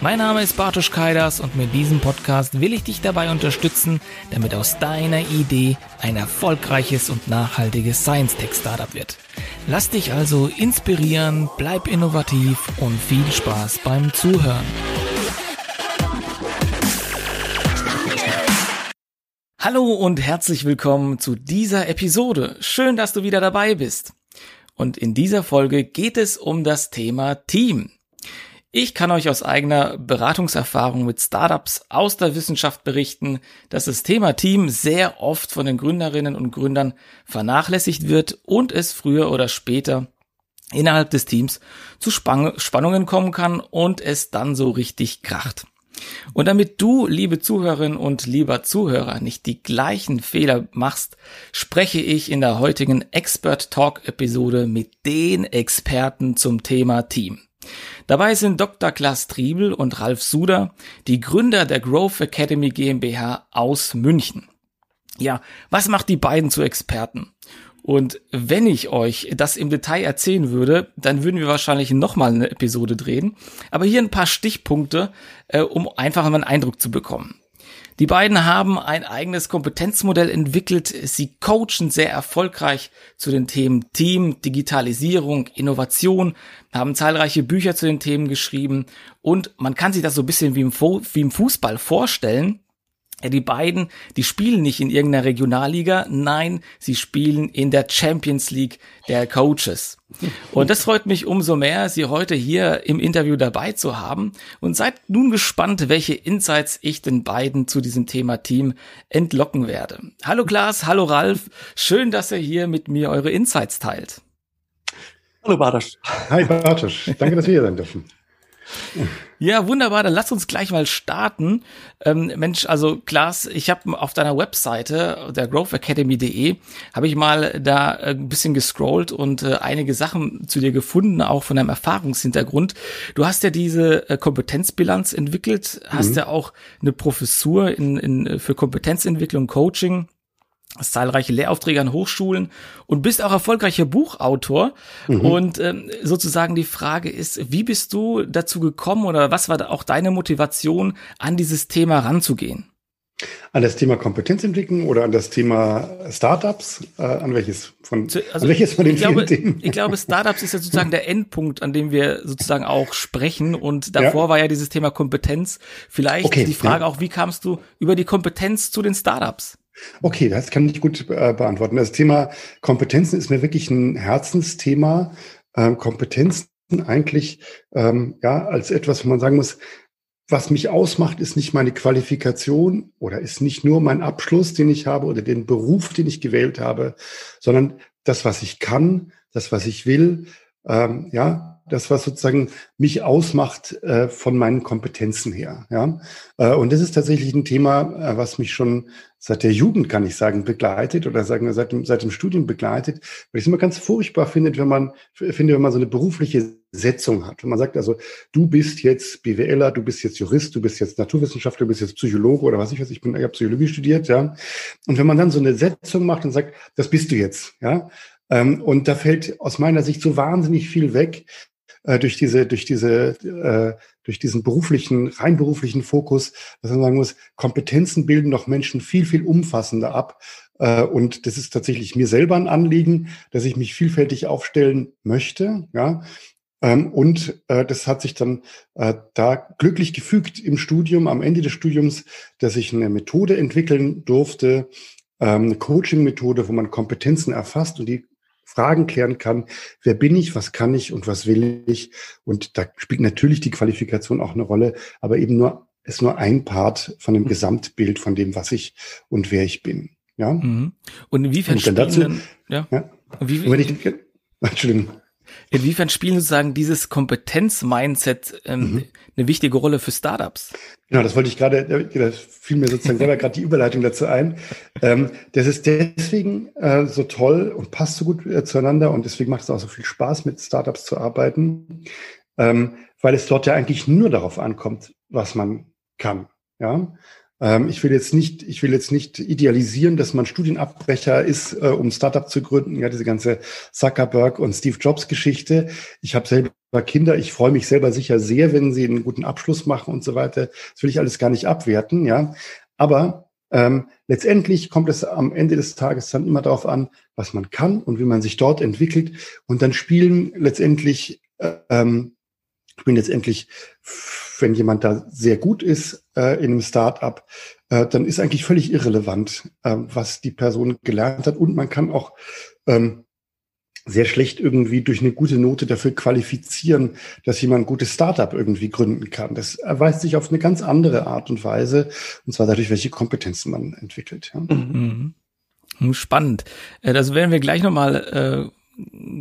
Mein Name ist Bartosz Kaidas und mit diesem Podcast will ich dich dabei unterstützen, damit aus deiner Idee ein erfolgreiches und nachhaltiges Science-Tech-Startup wird. Lass dich also inspirieren, bleib innovativ und viel Spaß beim Zuhören. Hallo und herzlich willkommen zu dieser Episode. Schön, dass du wieder dabei bist. Und in dieser Folge geht es um das Thema Team. Ich kann euch aus eigener Beratungserfahrung mit Startups aus der Wissenschaft berichten, dass das Thema Team sehr oft von den Gründerinnen und Gründern vernachlässigt wird und es früher oder später innerhalb des Teams zu Spannungen kommen kann und es dann so richtig kracht. Und damit du, liebe Zuhörerin und lieber Zuhörer, nicht die gleichen Fehler machst, spreche ich in der heutigen Expert Talk Episode mit den Experten zum Thema Team. Dabei sind Dr. Klaas Triebel und Ralf Suder, die Gründer der Growth Academy GmbH aus München. Ja, was macht die beiden zu Experten? Und wenn ich euch das im Detail erzählen würde, dann würden wir wahrscheinlich nochmal eine Episode drehen. Aber hier ein paar Stichpunkte, äh, um einfach mal einen Eindruck zu bekommen. Die beiden haben ein eigenes Kompetenzmodell entwickelt. Sie coachen sehr erfolgreich zu den Themen Team, Digitalisierung, Innovation, haben zahlreiche Bücher zu den Themen geschrieben und man kann sich das so ein bisschen wie im, wie im Fußball vorstellen. Ja, die beiden, die spielen nicht in irgendeiner Regionalliga, nein, sie spielen in der Champions League der Coaches. Und das freut mich umso mehr, Sie heute hier im Interview dabei zu haben und seid nun gespannt, welche Insights ich den beiden zu diesem Thema Team entlocken werde. Hallo Klaas, hallo Ralf, schön, dass ihr hier mit mir eure Insights teilt. Hallo Bartosz. Hi Bartosz, danke, dass wir hier sein dürfen. Ja, wunderbar. Dann lass uns gleich mal starten. Ähm, Mensch, also Klaas, ich habe auf deiner Webseite, der growthacademy.de, habe ich mal da äh, ein bisschen gescrollt und äh, einige Sachen zu dir gefunden, auch von deinem Erfahrungshintergrund. Du hast ja diese äh, Kompetenzbilanz entwickelt, hast mhm. ja auch eine Professur in, in, für Kompetenzentwicklung, Coaching hast zahlreiche Lehraufträge an Hochschulen und bist auch erfolgreicher Buchautor. Mhm. Und ähm, sozusagen die Frage ist, wie bist du dazu gekommen oder was war da auch deine Motivation, an dieses Thema ranzugehen? An das Thema Kompetenzentwicklung oder an das Thema Startups? Äh, an welches von, also, an welches von den ich glaube, Themen? Ich glaube, Startups ist ja sozusagen der Endpunkt, an dem wir sozusagen auch sprechen. Und davor ja. war ja dieses Thema Kompetenz. Vielleicht okay, die Frage ja. auch, wie kamst du über die Kompetenz zu den Startups? Okay, das kann ich gut äh, beantworten. Das Thema Kompetenzen ist mir wirklich ein Herzensthema. Ähm, Kompetenzen eigentlich ähm, ja als etwas, wo man sagen muss, was mich ausmacht, ist nicht meine Qualifikation oder ist nicht nur mein Abschluss, den ich habe oder den Beruf, den ich gewählt habe, sondern das, was ich kann, das, was ich will, ähm, ja, das, was sozusagen mich ausmacht äh, von meinen Kompetenzen her. Ja? Äh, und das ist tatsächlich ein Thema, äh, was mich schon seit der Jugend, kann ich sagen, begleitet oder sagen seit dem, seit dem Studium begleitet, weil ich es immer ganz furchtbar finde, wenn man, finde, wenn man so eine berufliche Setzung hat. Wenn man sagt, also du bist jetzt BWLer, du bist jetzt Jurist, du bist jetzt Naturwissenschaftler, du bist jetzt Psychologe oder was ich weiß, ich bin, habe Psychologie studiert, ja. Und wenn man dann so eine Setzung macht und sagt, das bist du jetzt, ja, ähm, und da fällt aus meiner Sicht so wahnsinnig viel weg, äh, durch diese, durch diese, äh, durch diesen beruflichen, rein beruflichen Fokus, dass man sagen muss, Kompetenzen bilden doch Menschen viel, viel umfassender ab. Äh, und das ist tatsächlich mir selber ein Anliegen, dass ich mich vielfältig aufstellen möchte, ja. Ähm, und äh, das hat sich dann äh, da glücklich gefügt im Studium, am Ende des Studiums, dass ich eine Methode entwickeln durfte, ähm, eine Coaching-Methode, wo man Kompetenzen erfasst und die Fragen klären kann, wer bin ich, was kann ich und was will ich. Und da spielt natürlich die Qualifikation auch eine Rolle, aber eben nur ist nur ein Part von dem mhm. Gesamtbild von dem, was ich und wer ich bin. Ja. Mhm. Und inwiefern und dann dazu, denn, ja. ja. Wie, wenn ich, Entschuldigung. Inwiefern spielen sozusagen dieses Kompetenz-Mindset ähm, mhm. eine wichtige Rolle für Startups? Genau, das wollte ich gerade, da fiel mir sozusagen selber gerade die Überleitung dazu ein. Ähm, das ist deswegen äh, so toll und passt so gut äh, zueinander und deswegen macht es auch so viel Spaß, mit Startups zu arbeiten, ähm, weil es dort ja eigentlich nur darauf ankommt, was man kann. Ja, ich will jetzt nicht, ich will jetzt nicht idealisieren, dass man Studienabbrecher ist, äh, um Startup zu gründen. Ja, diese ganze Zuckerberg und Steve Jobs Geschichte. Ich habe selber Kinder. Ich freue mich selber sicher sehr, wenn sie einen guten Abschluss machen und so weiter. Das will ich alles gar nicht abwerten. Ja, aber ähm, letztendlich kommt es am Ende des Tages dann immer darauf an, was man kann und wie man sich dort entwickelt. Und dann spielen letztendlich äh, ähm, spielen letztendlich wenn jemand da sehr gut ist äh, in einem Startup, äh, dann ist eigentlich völlig irrelevant, äh, was die Person gelernt hat. Und man kann auch ähm, sehr schlecht irgendwie durch eine gute Note dafür qualifizieren, dass jemand ein gutes Startup irgendwie gründen kann. Das erweist sich auf eine ganz andere Art und Weise, und zwar dadurch, welche Kompetenzen man entwickelt. Ja. Mhm. Spannend. Äh, das werden wir gleich nochmal äh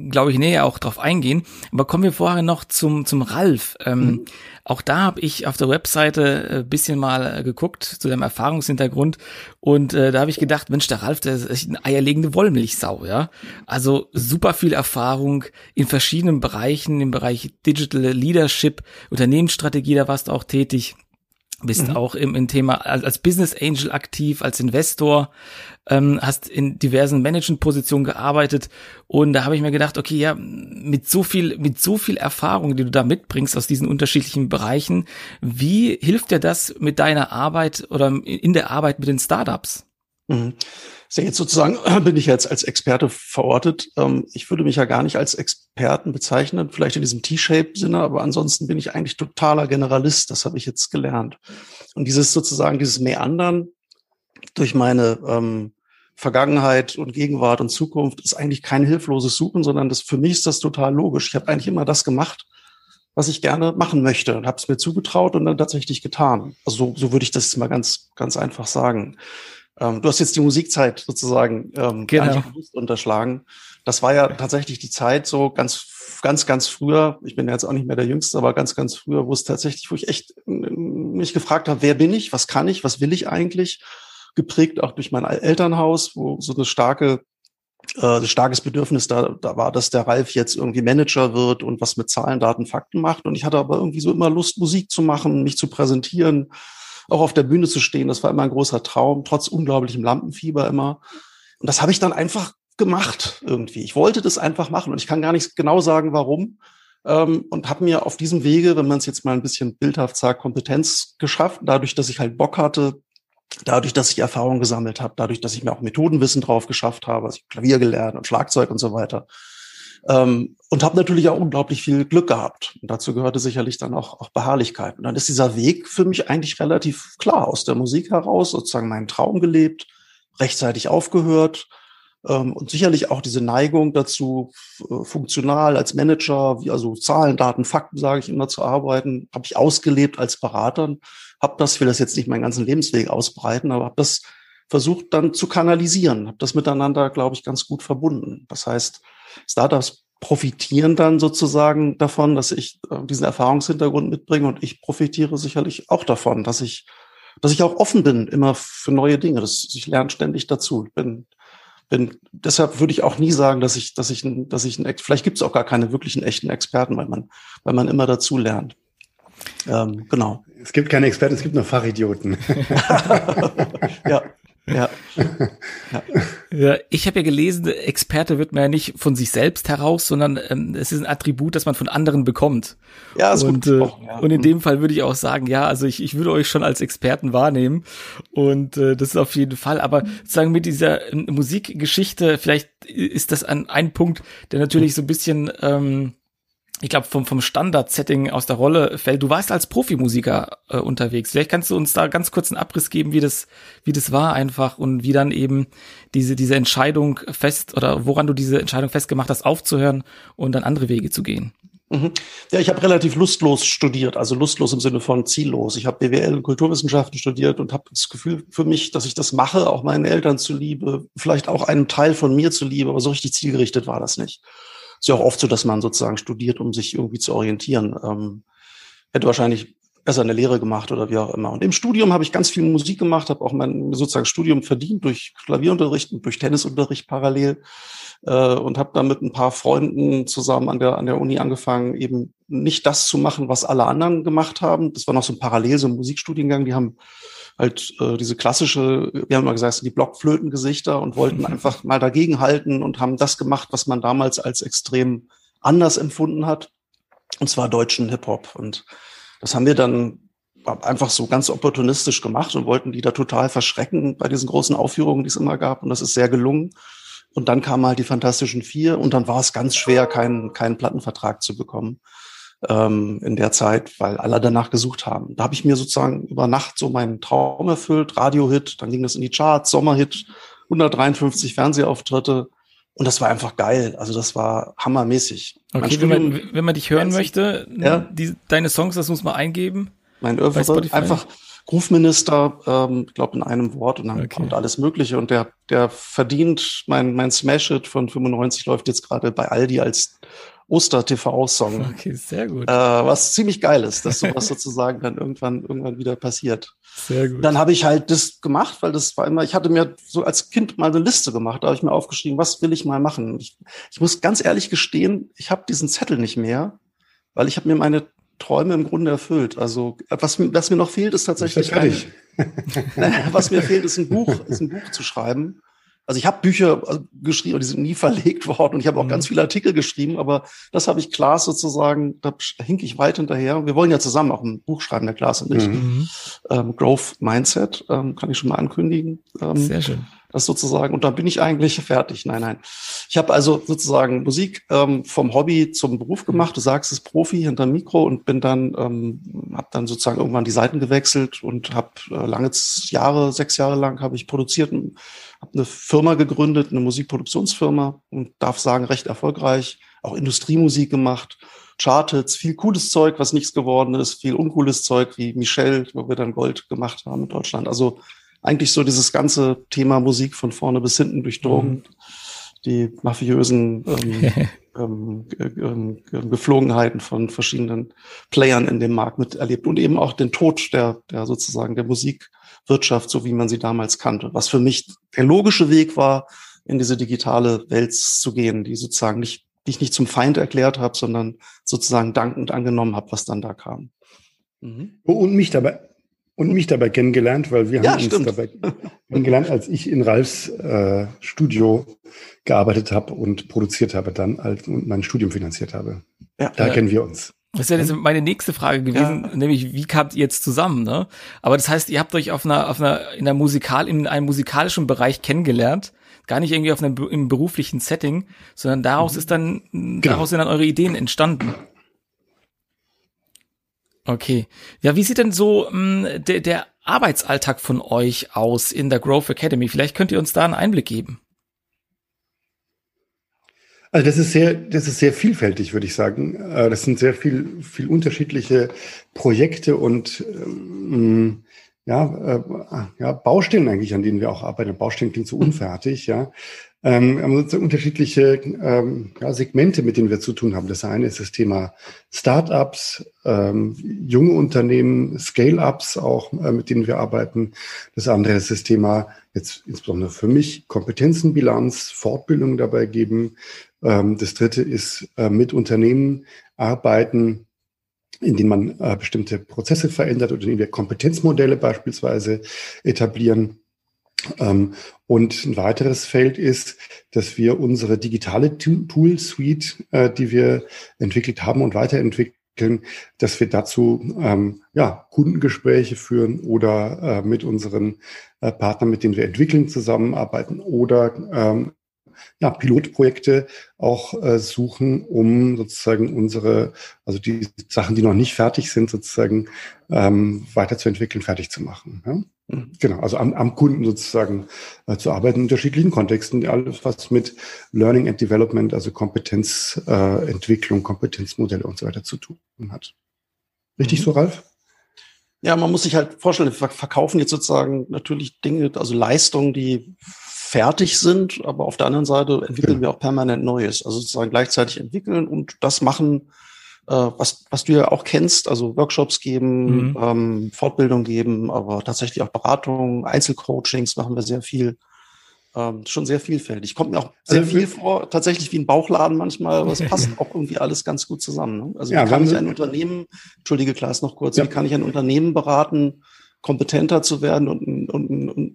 glaube ich, näher auch drauf eingehen. Aber kommen wir vorher noch zum, zum Ralf. Ähm, mhm. Auch da habe ich auf der Webseite äh, bisschen mal äh, geguckt zu deinem Erfahrungshintergrund und äh, da habe ich gedacht, Mensch, der Ralf, der ist echt eine eierlegende Wollmilchsau, ja. Also super viel Erfahrung in verschiedenen Bereichen, im Bereich Digital Leadership, Unternehmensstrategie, da warst du auch tätig bist mhm. auch im, im Thema als Business Angel aktiv, als Investor, ähm, hast in diversen Management-Positionen gearbeitet und da habe ich mir gedacht, okay, ja, mit so viel, mit so viel Erfahrung, die du da mitbringst aus diesen unterschiedlichen Bereichen, wie hilft dir das mit deiner Arbeit oder in der Arbeit mit den Startups? Mhm. Ist ja jetzt sozusagen, bin ich jetzt als Experte verortet. Ähm, ich würde mich ja gar nicht als Experten bezeichnen, vielleicht in diesem T-Shape-Sinne, aber ansonsten bin ich eigentlich totaler Generalist. Das habe ich jetzt gelernt. Und dieses sozusagen, dieses Meandern durch meine ähm, Vergangenheit und Gegenwart und Zukunft ist eigentlich kein hilfloses Suchen, sondern das für mich ist das total logisch. Ich habe eigentlich immer das gemacht, was ich gerne machen möchte und habe es mir zugetraut und dann tatsächlich getan. Also so, so würde ich das mal ganz ganz einfach sagen. Ähm, du hast jetzt die Musikzeit sozusagen ähm, genau. bewusst unterschlagen. Das war ja tatsächlich die Zeit so ganz, ganz, ganz früher. Ich bin jetzt auch nicht mehr der Jüngste, aber ganz, ganz früher, wo es tatsächlich, wo ich echt mich gefragt habe, wer bin ich, was kann ich, was will ich eigentlich? Geprägt auch durch mein Elternhaus, wo so eine starke äh, starkes Bedürfnis da, da war, dass der Ralf jetzt irgendwie Manager wird und was mit Zahlen, Daten, Fakten macht. Und ich hatte aber irgendwie so immer Lust, Musik zu machen, mich zu präsentieren, auch auf der Bühne zu stehen. Das war immer ein großer Traum, trotz unglaublichem Lampenfieber immer. Und das habe ich dann einfach gemacht irgendwie. Ich wollte das einfach machen und ich kann gar nicht genau sagen, warum. Ähm, und habe mir auf diesem Wege, wenn man es jetzt mal ein bisschen bildhaft sagt, Kompetenz geschafft, dadurch, dass ich halt Bock hatte, dadurch, dass ich Erfahrung gesammelt habe, dadurch, dass ich mir auch Methodenwissen drauf geschafft habe, also Klavier gelernt und Schlagzeug und so weiter. Ähm, und habe natürlich auch unglaublich viel Glück gehabt. Und dazu gehörte sicherlich dann auch, auch Beharrlichkeit. Und dann ist dieser Weg für mich eigentlich relativ klar aus der Musik heraus, sozusagen meinen Traum gelebt, rechtzeitig aufgehört ähm, und sicherlich auch diese Neigung dazu, äh, funktional als Manager, wie also Zahlen, Daten, Fakten, sage ich immer, zu arbeiten, habe ich ausgelebt als Berater. Habe das, will das jetzt nicht meinen ganzen Lebensweg ausbreiten, aber habe das versucht dann zu kanalisieren, habe das miteinander, glaube ich, ganz gut verbunden. Das heißt, Startups profitieren dann sozusagen davon, dass ich äh, diesen Erfahrungshintergrund mitbringe und ich profitiere sicherlich auch davon, dass ich, dass ich auch offen bin immer für neue Dinge. Das, ich lerne ständig dazu. Ich bin, bin, deshalb würde ich auch nie sagen, dass ich, dass ich, dass ich, ein, vielleicht gibt es auch gar keine wirklichen echten Experten, weil man, weil man immer dazu lernt. Ähm, genau. Es gibt keine Experten, es gibt nur Fachidioten. ja, ja. ja. Ich habe ja gelesen, Experte wird man ja nicht von sich selbst heraus, sondern ähm, es ist ein Attribut, das man von anderen bekommt. Ja, ist und, gut. Äh, ja. und in dem Fall würde ich auch sagen, ja, also ich, ich würde euch schon als Experten wahrnehmen und äh, das ist auf jeden Fall. Aber sozusagen mit dieser äh, Musikgeschichte, vielleicht ist das ein, ein Punkt, der natürlich so ein bisschen ähm, ich glaube, vom, vom Standard-Setting aus der Rolle fällt. Du warst als Profimusiker äh, unterwegs. Vielleicht kannst du uns da ganz kurz einen Abriss geben, wie das, wie das war einfach und wie dann eben diese, diese Entscheidung fest oder woran du diese Entscheidung festgemacht hast, aufzuhören und dann andere Wege zu gehen. Mhm. Ja, ich habe relativ lustlos studiert, also lustlos im Sinne von ziellos. Ich habe BWL und Kulturwissenschaften studiert und habe das Gefühl für mich, dass ich das mache, auch meinen Eltern zuliebe, vielleicht auch einem Teil von mir zuliebe, aber so richtig zielgerichtet war das nicht ist ja auch oft so, dass man sozusagen studiert, um sich irgendwie zu orientieren. Ähm, hätte wahrscheinlich besser eine Lehre gemacht oder wie auch immer. Und im Studium habe ich ganz viel Musik gemacht, habe auch mein sozusagen Studium verdient durch Klavierunterricht und durch Tennisunterricht parallel äh, und habe dann mit ein paar Freunden zusammen an der an der Uni angefangen, eben nicht das zu machen, was alle anderen gemacht haben. Das war noch so ein Parallel, so ein Musikstudiengang. Die haben halt äh, diese klassische, wir haben mal gesagt, die Blockflötengesichter und wollten einfach mal dagegen halten und haben das gemacht, was man damals als extrem anders empfunden hat. Und zwar deutschen Hip-Hop. Und das haben wir dann einfach so ganz opportunistisch gemacht und wollten die da total verschrecken bei diesen großen Aufführungen, die es immer gab. Und das ist sehr gelungen. Und dann kamen halt die Fantastischen Vier und dann war es ganz schwer, keinen, keinen Plattenvertrag zu bekommen ähm, in der Zeit, weil alle danach gesucht haben. Da habe ich mir sozusagen über Nacht so meinen Traum erfüllt, Radiohit, dann ging das in die Charts, Sommerhit, 153 Fernsehauftritte und das war einfach geil. Also das war hammermäßig. Okay, wenn man, wenn man dich hören möchte, ja? die, deine Songs, das muss man eingeben. Mein Oeuvre, einfach Groove-Minister, ähm, ich glaube in einem Wort und dann okay. kommt alles Mögliche und der, der verdient, mein, mein Smash-It von 95 läuft jetzt gerade bei Aldi als Oster-TV-Song. Okay, sehr gut. Äh, was ziemlich geil ist, dass sowas sozusagen dann irgendwann, irgendwann wieder passiert. Sehr gut. Dann habe ich halt das gemacht, weil das war immer, ich hatte mir so als Kind mal eine Liste gemacht, da habe ich mir aufgeschrieben, was will ich mal machen. Ich, ich muss ganz ehrlich gestehen, ich habe diesen Zettel nicht mehr, weil ich habe mir meine Träume im Grunde erfüllt. Also was, was mir noch fehlt, ist tatsächlich ein, was mir fehlt, ist ein Buch, ist ein Buch zu schreiben. Also ich habe Bücher äh, geschrieben, die sind nie verlegt worden und ich habe auch mhm. ganz viele Artikel geschrieben, aber das habe ich Klaas sozusagen, da hink ich weit hinterher. Wir wollen ja zusammen auch ein Buch schreiben, der Klaas und ich. Mhm. Ähm, Growth Mindset, ähm, kann ich schon mal ankündigen. Ähm, Sehr schön. Das sozusagen, und da bin ich eigentlich fertig. Nein, nein. Ich habe also sozusagen Musik ähm, vom Hobby zum Beruf gemacht. Du sagst es Profi hinter Mikro und bin dann, ähm, habe dann sozusagen irgendwann die Seiten gewechselt und habe äh, lange Jahre, sechs Jahre lang habe ich produziert, habe eine Firma gegründet, eine Musikproduktionsfirma und darf sagen, recht erfolgreich, auch Industriemusik gemacht. Charteds, viel cooles Zeug, was nichts geworden ist, viel uncooles Zeug wie Michelle, wo wir dann Gold gemacht haben in Deutschland. Also eigentlich so dieses ganze Thema Musik von vorne bis hinten durchdrungen. Mhm. Die mafiösen ähm, ähm, ähm, Geflogenheiten von verschiedenen Playern in dem Markt miterlebt und eben auch den Tod der, der sozusagen der Musikwirtschaft, so wie man sie damals kannte. Was für mich der logische Weg war, in diese digitale Welt zu gehen, die sozusagen nicht, die ich nicht zum Feind erklärt habe, sondern sozusagen dankend angenommen habe, was dann da kam. Mhm. Und mich dabei und mich dabei kennengelernt, weil wir ja, haben stimmt. uns dabei kennengelernt, als ich in Ralfs äh, Studio gearbeitet habe und produziert habe dann als, und mein Studium finanziert habe. Ja, da ja. kennen wir uns. Das wäre jetzt meine nächste Frage gewesen, ja. nämlich wie kamt ihr jetzt zusammen, ne? Aber das heißt, ihr habt euch auf einer, auf einer, in einer Musikal, in einem musikalischen Bereich kennengelernt, gar nicht irgendwie auf einem im beruflichen Setting, sondern daraus mhm. ist dann, genau. daraus sind dann eure Ideen entstanden. Okay. Ja, wie sieht denn so mh, hm, der, der Arbeitsalltag von euch aus in der Growth Academy? Vielleicht könnt ihr uns da einen Einblick geben. Also das ist sehr, das ist sehr vielfältig, würde ich sagen. Äh, das sind sehr viel, viel unterschiedliche Projekte und ähm, ja, äh, ja, Baustellen eigentlich, an denen wir auch arbeiten. Baustellen klingt so unfertig, ja. Ähm, wir haben sozusagen unterschiedliche ähm, ja, Segmente, mit denen wir zu tun haben. Das eine ist das Thema Startups, ähm, junge Unternehmen, Scale-ups auch, äh, mit denen wir arbeiten. Das andere ist das Thema, jetzt insbesondere für mich, Kompetenzenbilanz, Fortbildung dabei geben. Ähm, das dritte ist äh, mit Unternehmen arbeiten, in denen man äh, bestimmte Prozesse verändert oder in denen wir Kompetenzmodelle beispielsweise etablieren. Ähm, und ein weiteres Feld ist, dass wir unsere digitale Tool-Suite, äh, die wir entwickelt haben und weiterentwickeln, dass wir dazu ähm, ja, Kundengespräche führen oder äh, mit unseren äh, Partnern, mit denen wir entwickeln, zusammenarbeiten oder ähm, ja, Pilotprojekte auch äh, suchen, um sozusagen unsere, also die Sachen, die noch nicht fertig sind, sozusagen ähm, weiterzuentwickeln, fertig zu machen. Ja? Genau, also am, am Kunden sozusagen äh, zu arbeiten in unterschiedlichen Kontexten, alles was mit Learning and Development, also Kompetenzentwicklung, äh, Kompetenzmodelle und so weiter zu tun hat. Richtig mhm. so, Ralf? Ja, man muss sich halt vorstellen, wir verkaufen jetzt sozusagen natürlich Dinge, also Leistungen, die fertig sind, aber auf der anderen Seite entwickeln wir auch permanent Neues. Also sozusagen gleichzeitig entwickeln und das machen, was, was du ja auch kennst, also Workshops geben, mhm. ähm, Fortbildung geben, aber tatsächlich auch Beratungen, Einzelcoachings machen wir sehr viel. Ähm, schon sehr vielfältig. Kommt mir auch sehr also, viel vor, tatsächlich wie ein Bauchladen manchmal, aber es passt auch irgendwie alles ganz gut zusammen. Ne? Also ja, wie kann ich ein Unternehmen, entschuldige Klaas noch kurz, ja. wie kann ich ein Unternehmen beraten, kompetenter zu werden und und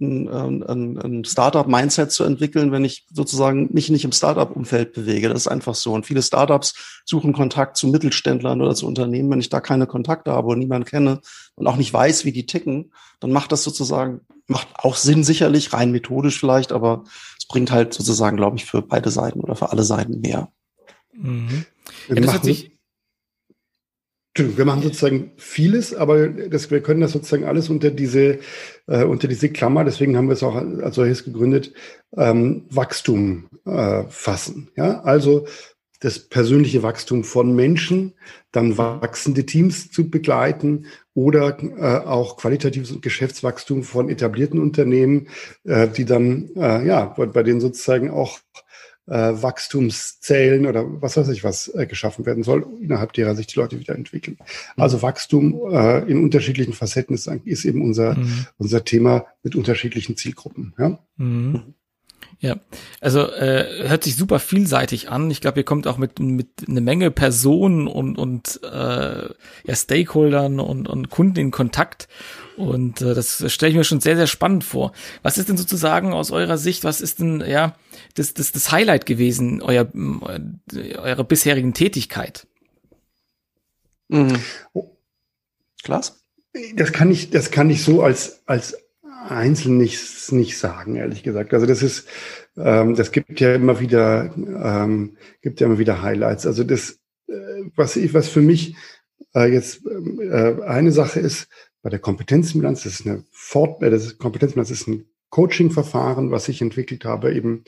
ein, ein, ein, ein Startup-Mindset zu entwickeln, wenn ich sozusagen mich nicht im Startup-Umfeld bewege. Das ist einfach so. Und viele Startups suchen Kontakt zu Mittelständlern oder zu Unternehmen. Wenn ich da keine Kontakte habe und niemanden kenne und auch nicht weiß, wie die ticken, dann macht das sozusagen, macht auch Sinn sicherlich, rein methodisch vielleicht, aber es bringt halt sozusagen, glaube ich, für beide Seiten oder für alle Seiten mehr. Mhm. Ja, das hat sich wir machen sozusagen vieles, aber das, wir können das sozusagen alles unter diese, äh, unter diese Klammer, deswegen haben wir es auch als solches gegründet, ähm, Wachstum äh, fassen. Ja, also das persönliche Wachstum von Menschen, dann wachsende Teams zu begleiten oder äh, auch qualitatives Geschäftswachstum von etablierten Unternehmen, äh, die dann, äh, ja, bei denen sozusagen auch äh, Wachstumszellen oder was weiß ich was äh, geschaffen werden soll, innerhalb derer sich die Leute wieder entwickeln. Mhm. Also Wachstum äh, in unterschiedlichen Facetten ist, ist eben unser, mhm. unser Thema mit unterschiedlichen Zielgruppen. Ja. Mhm. Ja, also äh, hört sich super vielseitig an. Ich glaube, ihr kommt auch mit mit eine Menge Personen und und äh, ja Stakeholdern und und Kunden in Kontakt und äh, das stelle ich mir schon sehr sehr spannend vor. Was ist denn sozusagen aus eurer Sicht? Was ist denn ja das das das Highlight gewesen euer eurer bisherigen Tätigkeit? Mhm. Klaas? Das kann ich das kann ich so als als einzeln nicht, nicht sagen, ehrlich gesagt. Also das ist, ähm, das gibt ja immer wieder, ähm, gibt ja immer wieder Highlights. Also das, äh, was ich, was für mich äh, jetzt äh, eine Sache ist, bei der Kompetenzbilanz, das ist eine Fort, äh, das Kompetenzbilanz ist ein Coaching-Verfahren, was ich entwickelt habe eben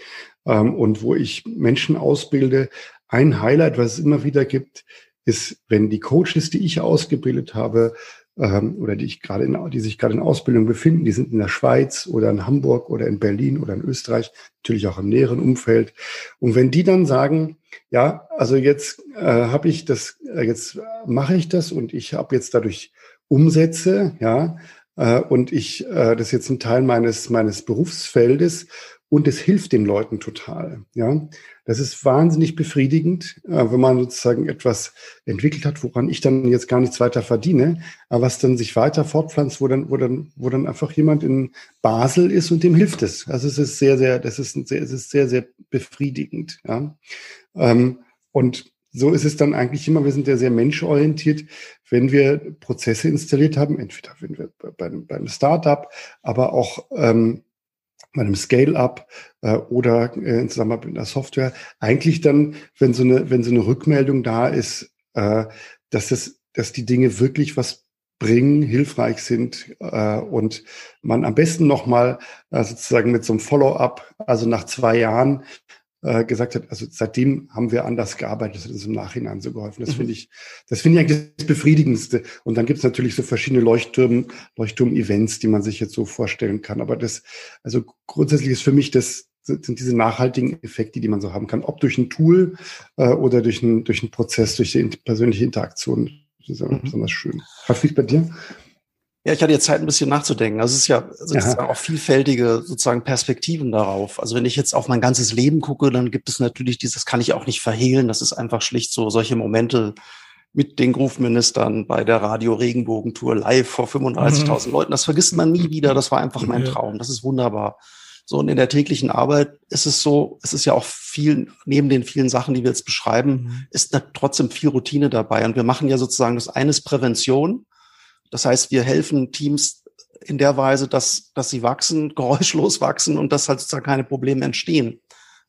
ähm, und wo ich Menschen ausbilde. Ein Highlight, was es immer wieder gibt, ist, wenn die Coaches, die ich ausgebildet habe, ähm, oder die ich gerade in, die sich gerade in Ausbildung befinden, die sind in der Schweiz oder in Hamburg oder in Berlin oder in Österreich, natürlich auch im näheren Umfeld. Und wenn die dann sagen, ja, also jetzt äh, habe ich das, äh, jetzt mache ich das und ich habe jetzt dadurch Umsätze, ja, und ich, äh, das ist jetzt ein Teil meines meines Berufsfeldes und es hilft den Leuten total. Ja, das ist wahnsinnig befriedigend, äh, wenn man sozusagen etwas entwickelt hat, woran ich dann jetzt gar nichts weiter verdiene, aber was dann sich weiter fortpflanzt, wo dann, wo dann, wo dann einfach jemand in Basel ist und dem hilft es. Also es ist sehr, sehr, das ist sehr, es ist sehr, sehr befriedigend. Ja, ähm, und so ist es dann eigentlich immer, wir sind ja sehr menschorientiert, wenn wir Prozesse installiert haben, entweder wenn wir beim, beim Startup, aber auch ähm, bei einem Scale-up äh, oder äh, in Zusammenarbeit mit einer Software, eigentlich dann, wenn so eine, wenn so eine Rückmeldung da ist, äh, dass das, dass die Dinge wirklich was bringen, hilfreich sind äh, und man am besten nochmal äh, sozusagen mit so einem Follow-up, also nach zwei Jahren, äh, gesagt hat, also seitdem haben wir anders gearbeitet, das hat uns im Nachhinein so geholfen. Das mhm. finde ich, das finde ich eigentlich das Befriedigendste. Und dann gibt es natürlich so verschiedene Leuchtturm, Leuchtturm-Events, die man sich jetzt so vorstellen kann. Aber das, also grundsätzlich ist für mich das, sind diese nachhaltigen Effekte, die man so haben kann, ob durch ein Tool äh, oder durch einen durch einen Prozess, durch die persönliche Interaktion. Das ist mhm. besonders schön. Was liegt bei dir? Ja, ich hatte jetzt Zeit, ein bisschen nachzudenken. Also es ist ja sozusagen auch vielfältige sozusagen Perspektiven darauf. Also wenn ich jetzt auf mein ganzes Leben gucke, dann gibt es natürlich dieses, das kann ich auch nicht verhehlen. Das ist einfach schlicht so solche Momente mit den Groove-Ministern bei der Radio Regenbogen-Tour live vor 35.000 mhm. Leuten. Das vergisst man nie wieder. Das war einfach mein Traum. Das ist wunderbar. So, und in der täglichen Arbeit ist es so, es ist ja auch viel, neben den vielen Sachen, die wir jetzt beschreiben, mhm. ist da trotzdem viel Routine dabei. Und wir machen ja sozusagen das eine ist Prävention. Das heißt, wir helfen Teams in der Weise, dass, dass sie wachsen, geräuschlos wachsen und dass halt sozusagen keine Probleme entstehen.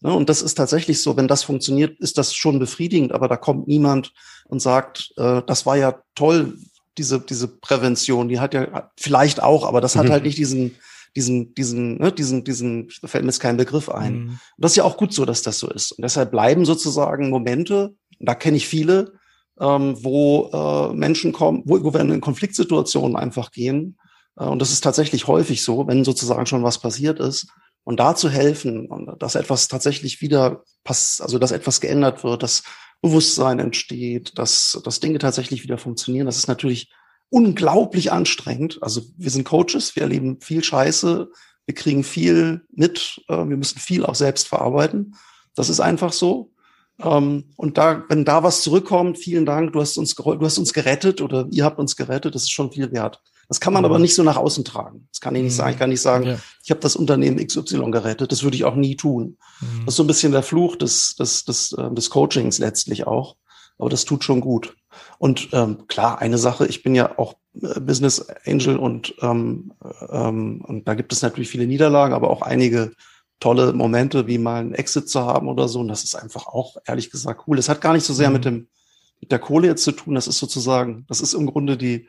Ne, und das ist tatsächlich so, wenn das funktioniert, ist das schon befriedigend, aber da kommt niemand und sagt, äh, das war ja toll, diese, diese Prävention, die hat ja vielleicht auch, aber das hat mhm. halt nicht diesen, diesen, diesen, ne, diesen, diesen, da fällt mir jetzt kein Begriff ein. Mhm. Und das ist ja auch gut so, dass das so ist. Und deshalb bleiben sozusagen Momente, da kenne ich viele, ähm, wo äh, Menschen kommen, wo, wo wir in Konfliktsituationen einfach gehen. Äh, und das ist tatsächlich häufig so, wenn sozusagen schon was passiert ist. Und da zu helfen dass etwas tatsächlich wieder pass, also dass etwas geändert wird, dass Bewusstsein entsteht, dass, dass Dinge tatsächlich wieder funktionieren, das ist natürlich unglaublich anstrengend. Also wir sind Coaches, wir erleben viel Scheiße, wir kriegen viel mit, äh, wir müssen viel auch selbst verarbeiten. Das ist einfach so. Ähm, und da, wenn da was zurückkommt, vielen Dank, du hast uns, du hast uns gerettet oder ihr habt uns gerettet, das ist schon viel wert. Das kann man mhm. aber nicht so nach außen tragen. Das kann ich nicht mhm. sagen. Ich kann nicht sagen, ja. ich habe das Unternehmen XY gerettet. Das würde ich auch nie tun. Mhm. Das ist so ein bisschen der Fluch des, des, des, äh, des Coachings letztlich auch. Aber das tut schon gut. Und ähm, klar, eine Sache, ich bin ja auch äh, Business Angel und, ähm, ähm, und da gibt es natürlich viele Niederlagen, aber auch einige tolle Momente, wie mal ein Exit zu haben oder so. Und das ist einfach auch, ehrlich gesagt, cool. Das hat gar nicht so sehr mhm. mit dem, mit der Kohle jetzt zu tun. Das ist sozusagen, das ist im Grunde die,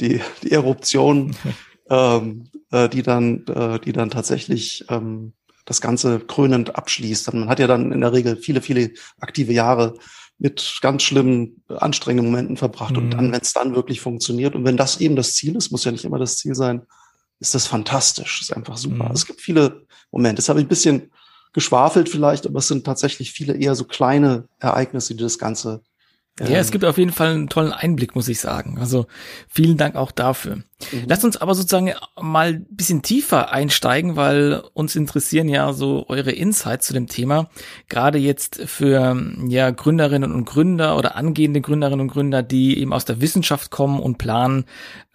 die, die Eruption, ähm, äh, die dann, äh, die dann tatsächlich ähm, das Ganze krönend abschließt. Und man hat ja dann in der Regel viele, viele aktive Jahre mit ganz schlimmen, anstrengenden Momenten verbracht. Mhm. Und dann, wenn es dann wirklich funktioniert und wenn das eben das Ziel ist, muss ja nicht immer das Ziel sein, ist das fantastisch. Ist einfach super. Mhm. Es gibt viele Momente. Das habe ich ein bisschen geschwafelt vielleicht, aber es sind tatsächlich viele eher so kleine Ereignisse, die das Ganze ja, es gibt auf jeden Fall einen tollen Einblick, muss ich sagen. Also vielen Dank auch dafür. Mhm. Lasst uns aber sozusagen mal ein bisschen tiefer einsteigen, weil uns interessieren ja so eure Insights zu dem Thema. Gerade jetzt für ja Gründerinnen und Gründer oder angehende Gründerinnen und Gründer, die eben aus der Wissenschaft kommen und planen,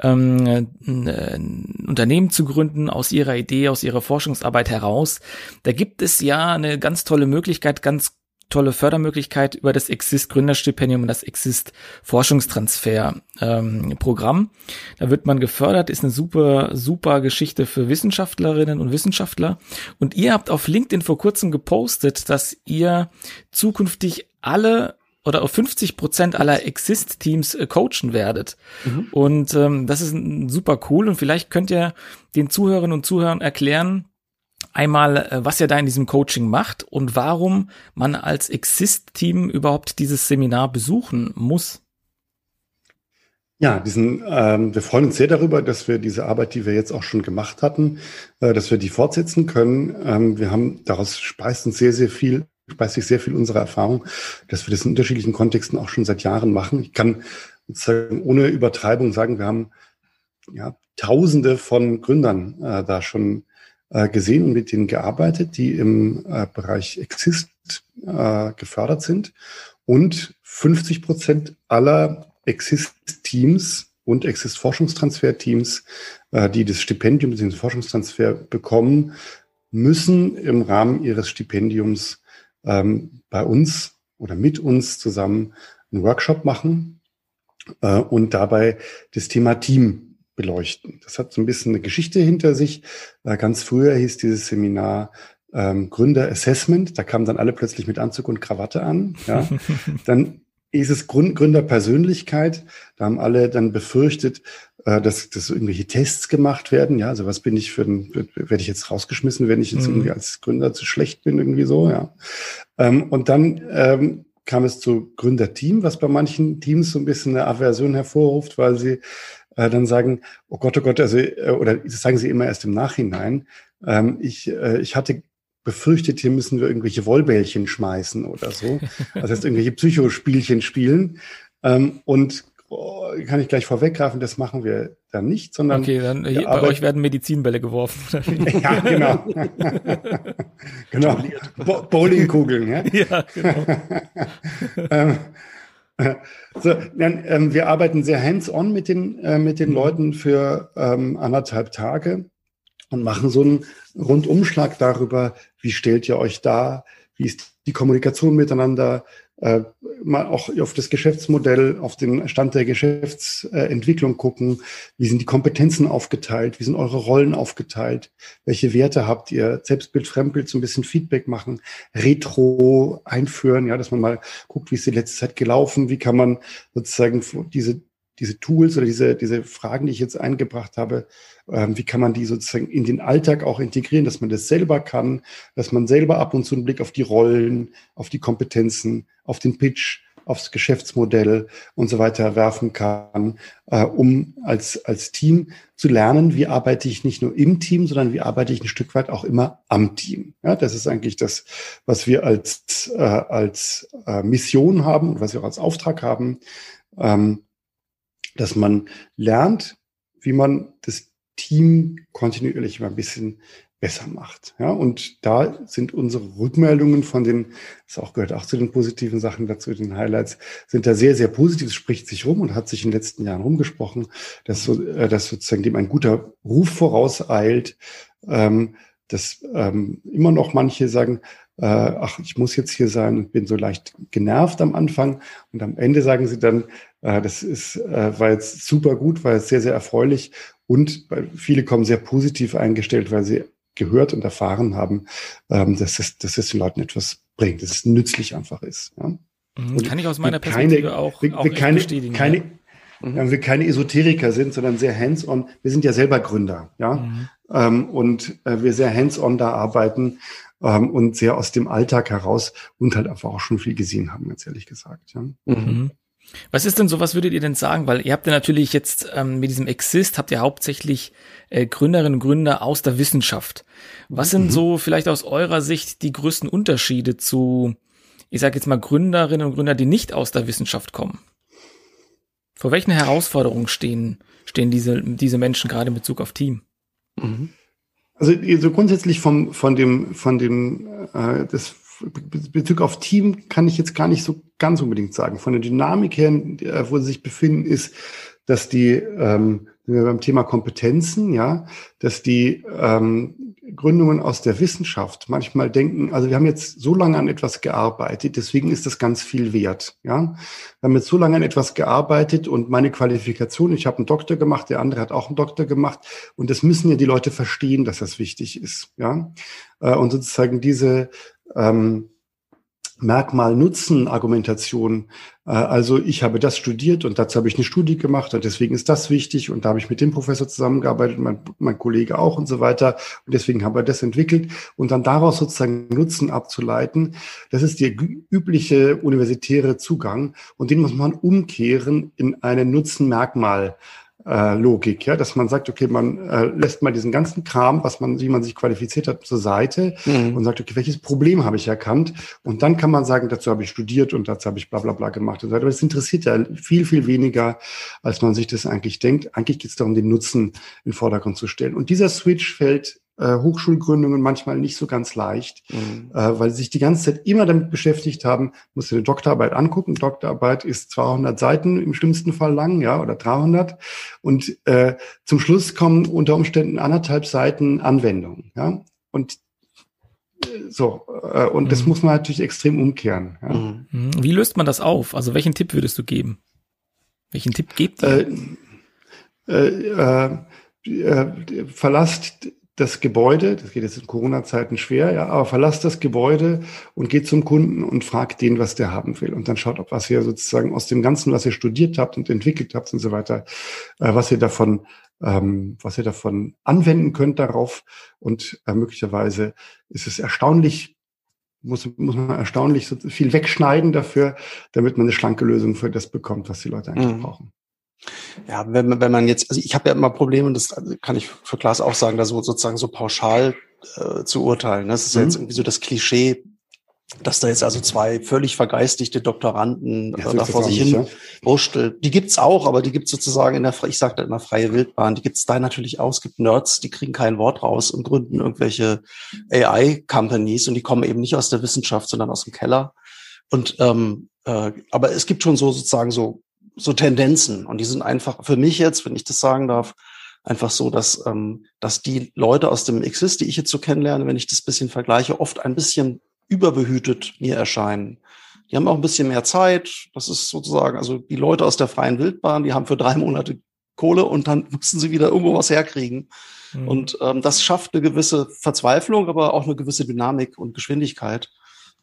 ähm, ein Unternehmen zu gründen aus ihrer Idee, aus ihrer Forschungsarbeit heraus. Da gibt es ja eine ganz tolle Möglichkeit, ganz tolle Fördermöglichkeit über das Exist Gründerstipendium und das Exist Forschungstransfer ähm, Programm. Da wird man gefördert, ist eine super, super Geschichte für Wissenschaftlerinnen und Wissenschaftler. Und ihr habt auf LinkedIn vor kurzem gepostet, dass ihr zukünftig alle oder auf 50 Prozent aller Exist-Teams äh, coachen werdet. Mhm. Und ähm, das ist super cool. Und vielleicht könnt ihr den Zuhörerinnen und Zuhörern erklären, Einmal, äh, was ihr da in diesem Coaching macht und warum man als Exist-Team überhaupt dieses Seminar besuchen muss. Ja, diesen, ähm, wir freuen uns sehr darüber, dass wir diese Arbeit, die wir jetzt auch schon gemacht hatten, äh, dass wir die fortsetzen können. Ähm, wir haben daraus speist uns sehr, sehr viel, speist sich sehr viel unserer Erfahrung, dass wir das in unterschiedlichen Kontexten auch schon seit Jahren machen. Ich kann sozusagen ohne Übertreibung sagen, wir haben ja Tausende von Gründern äh, da schon gesehen und mit denen gearbeitet, die im äh, Bereich Exist äh, gefördert sind. Und 50 Prozent aller Exist-Teams und Exist-Forschungstransfer-Teams, äh, die das Stipendium bzw. Forschungstransfer bekommen, müssen im Rahmen ihres Stipendiums ähm, bei uns oder mit uns zusammen einen Workshop machen äh, und dabei das Thema Team beleuchten. Das hat so ein bisschen eine Geschichte hinter sich. Äh, ganz früher hieß dieses Seminar ähm, Gründer Assessment. Da kamen dann alle plötzlich mit Anzug und Krawatte an. Ja. dann ist es Grund, Gründerpersönlichkeit. Da haben alle dann befürchtet, äh, dass, dass irgendwelche Tests gemacht werden. Ja, also was bin ich für ein, werde ich jetzt rausgeschmissen, wenn ich jetzt mhm. irgendwie als Gründer zu schlecht bin, irgendwie so, ja. Ähm, und dann ähm, kam es zu Gründerteam, was bei manchen Teams so ein bisschen eine Aversion hervorruft, weil sie äh, dann sagen, oh Gott, oh Gott, also, äh, oder das sagen sie immer erst im Nachhinein. Ähm, ich, äh, ich hatte befürchtet, hier müssen wir irgendwelche Wollbällchen schmeißen oder so. Das heißt, irgendwelche Psychospielchen spielen. Ähm, und oh, kann ich gleich vorweggreifen, das machen wir dann nicht, sondern. Okay, dann hier, bei euch werden Medizinbälle geworfen. ja, genau. genau. Bo Bowlingkugeln, ja. ja genau. ähm, so, ähm, wir arbeiten sehr hands-on mit den, äh, mit den mhm. Leuten für ähm, anderthalb Tage und machen so einen Rundumschlag darüber, wie stellt ihr euch da, wie ist die Kommunikation miteinander, äh, mal auch auf das Geschäftsmodell, auf den Stand der Geschäftsentwicklung gucken. Wie sind die Kompetenzen aufgeteilt? Wie sind eure Rollen aufgeteilt? Welche Werte habt ihr? Selbstbild, Fremdbild, so ein bisschen Feedback machen, Retro einführen, ja, dass man mal guckt, wie ist die letzte Zeit gelaufen? Wie kann man sozusagen diese diese Tools oder diese, diese Fragen, die ich jetzt eingebracht habe, ähm, wie kann man die sozusagen in den Alltag auch integrieren, dass man das selber kann, dass man selber ab und zu einen Blick auf die Rollen, auf die Kompetenzen, auf den Pitch, aufs Geschäftsmodell und so weiter werfen kann, äh, um als, als Team zu lernen, wie arbeite ich nicht nur im Team, sondern wie arbeite ich ein Stück weit auch immer am Team. Ja, das ist eigentlich das, was wir als, äh, als äh, Mission haben und was wir auch als Auftrag haben, ähm, dass man lernt, wie man das Team kontinuierlich immer ein bisschen besser macht. Ja, und da sind unsere Rückmeldungen von den, das auch gehört auch zu den positiven Sachen dazu, den Highlights, sind da sehr, sehr positiv. Es spricht sich rum und hat sich in den letzten Jahren rumgesprochen, dass, so, äh, dass sozusagen dem ein guter Ruf vorauseilt, ähm, dass ähm, immer noch manche sagen, äh, ach, ich muss jetzt hier sein und bin so leicht genervt am Anfang. Und am Ende sagen sie dann, äh, das ist, äh, war jetzt super gut, war jetzt sehr, sehr erfreulich. Und viele kommen sehr positiv eingestellt, weil sie gehört und erfahren haben, ähm, dass, es, dass es den Leuten etwas bringt, dass es nützlich einfach ist. Ja? Mhm, kann ich aus meiner Perspektive keine, auch, wir, auch wir keine, bestätigen. Keine, ja. Mhm. wir keine Esoteriker sind, sondern sehr hands-on. Wir sind ja selber Gründer, ja, mhm. ähm, und äh, wir sehr hands-on da arbeiten ähm, und sehr aus dem Alltag heraus und halt einfach auch schon viel gesehen haben, ganz ehrlich gesagt. Ja. Mhm. Was ist denn so, was würdet ihr denn sagen? Weil ihr habt ja natürlich jetzt ähm, mit diesem Exist habt ihr hauptsächlich äh, Gründerinnen und Gründer aus der Wissenschaft. Was sind mhm. so vielleicht aus eurer Sicht die größten Unterschiede zu, ich sage jetzt mal Gründerinnen und Gründer, die nicht aus der Wissenschaft kommen? Vor welchen Herausforderungen stehen, stehen diese, diese Menschen gerade in Bezug auf Team? Mhm. Also so grundsätzlich vom, von dem, von dem, äh, das Bezug auf Team kann ich jetzt gar nicht so ganz unbedingt sagen. Von der Dynamik her, wo sie sich befinden, ist, dass die, ähm, beim Thema Kompetenzen, ja, dass die ähm, Gründungen aus der Wissenschaft manchmal denken, also wir haben jetzt so lange an etwas gearbeitet, deswegen ist das ganz viel wert, ja. Wir haben jetzt so lange an etwas gearbeitet und meine Qualifikation, ich habe einen Doktor gemacht, der andere hat auch einen Doktor gemacht und das müssen ja die Leute verstehen, dass das wichtig ist, ja. Äh, und sozusagen diese ähm, Merkmal-Nutzen-Argumentation. Äh, also ich habe das studiert und dazu habe ich eine Studie gemacht und deswegen ist das wichtig und da habe ich mit dem Professor zusammengearbeitet, mein, mein Kollege auch und so weiter und deswegen haben wir das entwickelt und dann daraus sozusagen Nutzen abzuleiten. Das ist der übliche universitäre Zugang und den muss man umkehren in eine Nutzen-Merkmal äh, Logik, ja, dass man sagt, okay, man äh, lässt mal diesen ganzen Kram, was man, wie man sich qualifiziert hat, zur Seite mhm. und sagt, okay, welches Problem habe ich erkannt? Und dann kann man sagen, dazu habe ich studiert und dazu habe ich bla bla bla gemacht und so weiter. Aber das interessiert ja viel, viel weniger, als man sich das eigentlich denkt. Eigentlich geht es darum, den Nutzen in den Vordergrund zu stellen. Und dieser Switch fällt äh, Hochschulgründungen manchmal nicht so ganz leicht, mhm. äh, weil sie sich die ganze Zeit immer damit beschäftigt haben, musst du eine Doktorarbeit angucken. Doktorarbeit ist 200 Seiten im schlimmsten Fall lang, ja, oder 300. Und äh, zum Schluss kommen unter Umständen anderthalb Seiten Anwendung, ja. Und äh, so, äh, und mhm. das muss man natürlich extrem umkehren. Ja. Mhm. mhm. Wie löst man das auf? Also welchen Tipp würdest du geben? Welchen Tipp gebt ihr? Äh, äh, äh, verlasst das Gebäude, das geht jetzt in Corona-Zeiten schwer, ja, aber verlasst das Gebäude und geht zum Kunden und fragt den, was der haben will. Und dann schaut, ob was ihr sozusagen aus dem Ganzen, was ihr studiert habt und entwickelt habt und so weiter, äh, was ihr davon, ähm, was ihr davon anwenden könnt darauf. Und äh, möglicherweise ist es erstaunlich, muss, muss man erstaunlich so viel wegschneiden dafür, damit man eine schlanke Lösung für das bekommt, was die Leute eigentlich mhm. brauchen. Ja, wenn man, wenn man jetzt, also ich habe ja immer Probleme, und das kann ich für Klaas auch sagen, da so sozusagen so pauschal äh, zu urteilen. Das ist mhm. ja jetzt irgendwie so das Klischee, dass da jetzt also zwei völlig vergeistigte Doktoranden ja, äh, da vor sich hin ja. wurstelt. Die gibt's auch, aber die gibt's sozusagen in der, ich sage da immer freie Wildbahn, die gibt's da natürlich auch. Es gibt Nerds, die kriegen kein Wort raus und gründen irgendwelche AI-Companies und die kommen eben nicht aus der Wissenschaft, sondern aus dem Keller. Und ähm, äh, aber es gibt schon so sozusagen so so Tendenzen. Und die sind einfach für mich jetzt, wenn ich das sagen darf, einfach so, dass, ähm, dass die Leute aus dem Exist, die ich jetzt so kennenlerne, wenn ich das bisschen vergleiche, oft ein bisschen überbehütet mir erscheinen. Die haben auch ein bisschen mehr Zeit. Das ist sozusagen, also die Leute aus der freien Wildbahn, die haben für drei Monate Kohle und dann müssen sie wieder irgendwo was herkriegen. Mhm. Und ähm, das schafft eine gewisse Verzweiflung, aber auch eine gewisse Dynamik und Geschwindigkeit.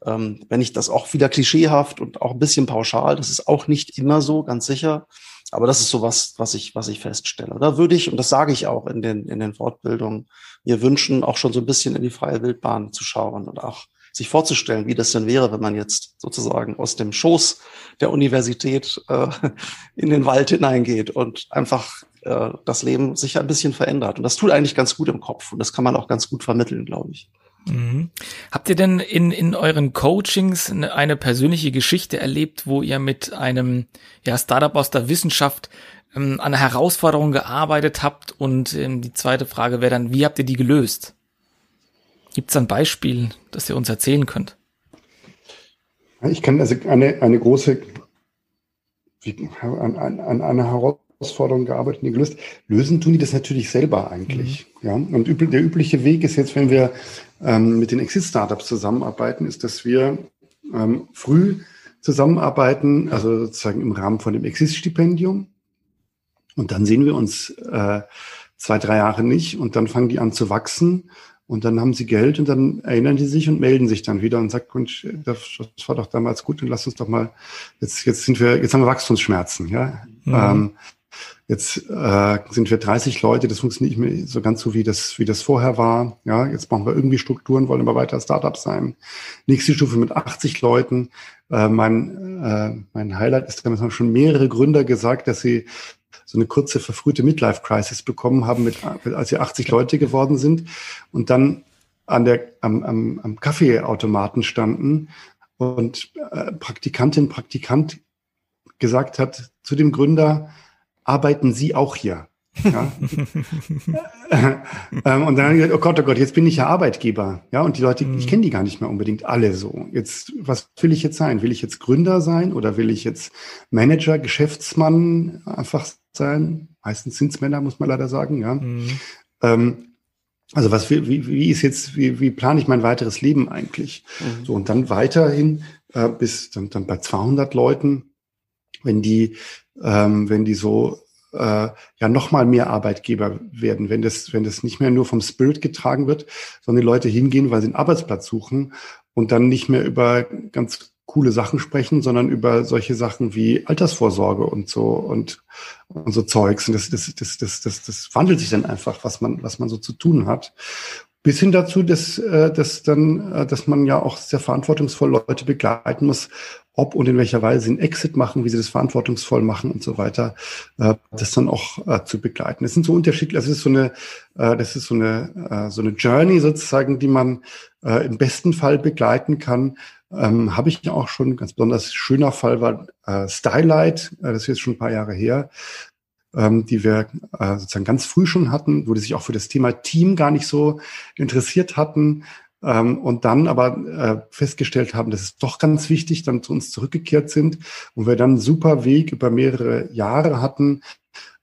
Ähm, wenn ich das auch wieder klischeehaft und auch ein bisschen pauschal, das ist auch nicht immer so, ganz sicher. Aber das ist so was, was ich, was ich feststelle. Da würde ich, und das sage ich auch in den, in den Fortbildungen, mir wünschen, auch schon so ein bisschen in die freie Wildbahn zu schauen und auch sich vorzustellen, wie das denn wäre, wenn man jetzt sozusagen aus dem Schoß der Universität äh, in den Wald hineingeht und einfach äh, das Leben sich ein bisschen verändert. Und das tut eigentlich ganz gut im Kopf und das kann man auch ganz gut vermitteln, glaube ich. Mhm. Habt ihr denn in, in euren Coachings eine, eine, persönliche Geschichte erlebt, wo ihr mit einem ja, Startup aus der Wissenschaft ähm, an einer Herausforderung gearbeitet habt? Und ähm, die zweite Frage wäre dann, wie habt ihr die gelöst? Gibt es ein Beispiel, das ihr uns erzählen könnt? Ich kann also eine, eine große, wie, an, an, an einer Herausforderung gearbeitet, nie gelöst. Lösen tun die das natürlich selber eigentlich. Mhm. Ja, und üb der übliche Weg ist jetzt, wenn wir ähm, mit den Exit-Startups zusammenarbeiten, ist, dass wir ähm, früh zusammenarbeiten, also sozusagen im Rahmen von dem Exist-Stipendium. Und dann sehen wir uns äh, zwei, drei Jahre nicht und dann fangen die an zu wachsen und dann haben sie Geld und dann erinnern die sich und melden sich dann wieder und sagt, Mensch, das war doch damals gut und lass uns doch mal, jetzt, jetzt sind wir, jetzt haben wir Wachstumsschmerzen, ja. Mhm. Ähm, jetzt äh, sind wir 30 Leute, das funktioniert nicht mehr so ganz so, wie das, wie das vorher war. Ja, jetzt brauchen wir irgendwie Strukturen, wollen aber weiter Startup sein. Nächste Stufe mit 80 Leuten. Äh, mein, äh, mein Highlight ist, damit haben schon mehrere Gründer gesagt, dass sie so eine kurze verfrühte Midlife-Crisis bekommen haben, mit, als sie 80 Leute geworden sind und dann an der, am, am, am Kaffeeautomaten standen und äh, Praktikantin, Praktikant gesagt hat zu dem Gründer, arbeiten Sie auch hier? Ja. ähm, und dann habe ich gesagt, oh Gott, oh Gott, jetzt bin ich ja Arbeitgeber. Ja, und die Leute, mhm. ich kenne die gar nicht mehr unbedingt alle so. Jetzt, was will ich jetzt sein? Will ich jetzt Gründer sein oder will ich jetzt Manager, Geschäftsmann einfach sein? Meistens sind es Männer, muss man leider sagen, ja. Mhm. Ähm, also was, wie, wie ist jetzt, wie, wie plane ich mein weiteres Leben eigentlich? Mhm. So, und dann weiterhin äh, bis dann, dann bei 200 Leuten, wenn die, ähm, wenn die so äh, ja noch mal mehr Arbeitgeber werden, wenn das, wenn das nicht mehr nur vom Spirit getragen wird, sondern die Leute hingehen, weil sie einen Arbeitsplatz suchen und dann nicht mehr über ganz coole Sachen sprechen, sondern über solche Sachen wie Altersvorsorge und so und, und so Zeugs. Und das, das, das, das, das, das wandelt sich dann einfach, was man, was man so zu tun hat. Bis hin dazu, dass, äh, dass dann, äh, dass man ja auch sehr verantwortungsvoll Leute begleiten muss, ob und in welcher Weise sie einen Exit machen, wie sie das verantwortungsvoll machen und so weiter, äh, das dann auch zu begleiten. Das sind so unterschiedliche, also das ist so eine, das ist so eine, so eine Journey sozusagen, die man im besten Fall begleiten kann. Ähm, Habe ich ja auch schon, ganz besonders schöner Fall war äh, Stylight, das ist jetzt schon ein paar Jahre her, ähm, die wir äh, sozusagen ganz früh schon hatten, wo die sich auch für das Thema Team gar nicht so interessiert hatten, ähm, und dann aber äh, festgestellt haben, das ist doch ganz wichtig, dann zu uns zurückgekehrt sind und wir dann einen super Weg über mehrere Jahre hatten.